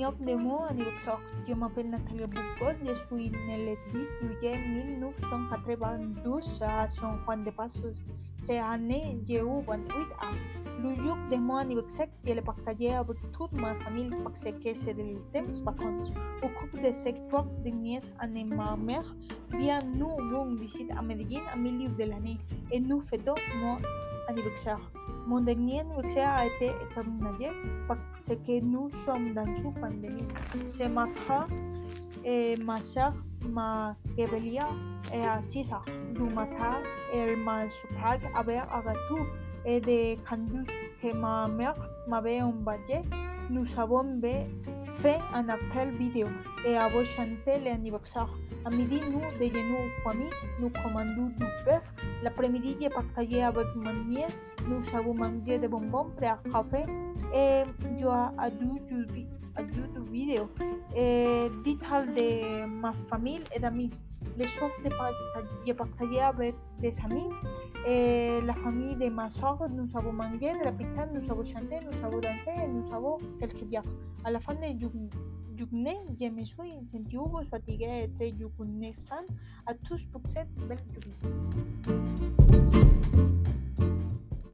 joc de mots anniversaire. Je m'appelle Nathalie Boucos, je suis née le 10 juillet 1992 à Juan de Pasos. Cette année, j'ai eu 28 ans. Le joc de mon anniversaire, je partagé avec toute ma famille parce que c'est le. Au cours de ces trois dernières années, ma mère nous visite à à de l'année et nous anniversaire. Mon dernier anniversaire a été extraordinaire parce que nous sommes dans une pandémie. C'est ma frère ma soeur m'a réveillé à 6 heures du matin. Elle m'a surpris avec un gâteau et des candus que ma mère m'avait envoyé. Nous avons fait un appel vidéo et avons chanté l'anniversaire. À midi, nous déjeunons famille, nous commandons du bœuf. L'après-midi. Mangé des bonbons prêts à café du jeux à jeux vidéo. Et dites de ma famille et d'amis. Les choses que j'ai partagé avec des amis. Et la famille de ma soeur, nous avons mangé de la pizza, nous avons chanté, nous avons dansé et nous avons quelques bières. À la fin de journée, je me suis senti fatiguée et très reconnaissante à tous pour cette belle.